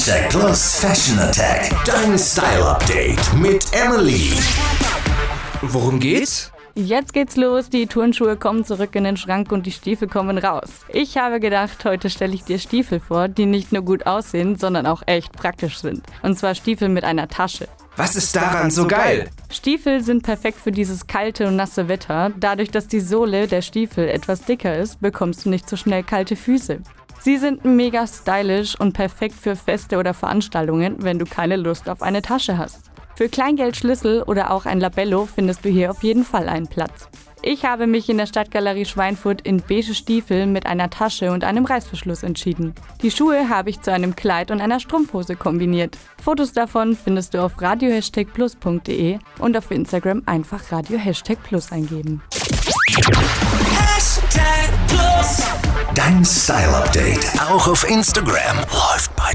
Hashtag Plus Fashion Attack. Dein Style Update mit Emily. Worum geht's? Jetzt geht's los, die Turnschuhe kommen zurück in den Schrank und die Stiefel kommen raus. Ich habe gedacht, heute stelle ich dir Stiefel vor, die nicht nur gut aussehen, sondern auch echt praktisch sind. Und zwar Stiefel mit einer Tasche. Was ist daran so geil? Stiefel sind perfekt für dieses kalte und nasse Wetter. Dadurch, dass die Sohle der Stiefel etwas dicker ist, bekommst du nicht so schnell kalte Füße. Sie sind mega stylisch und perfekt für Feste oder Veranstaltungen, wenn du keine Lust auf eine Tasche hast. Für Kleingeldschlüssel oder auch ein Labello findest du hier auf jeden Fall einen Platz. Ich habe mich in der Stadtgalerie Schweinfurt in beige Stiefel mit einer Tasche und einem Reißverschluss entschieden. Die Schuhe habe ich zu einem Kleid und einer Strumpfhose kombiniert. Fotos davon findest du auf radio-plus.de und auf Instagram einfach Radio Plus eingeben. Dein Style Update auch auf Instagram. Läuft bei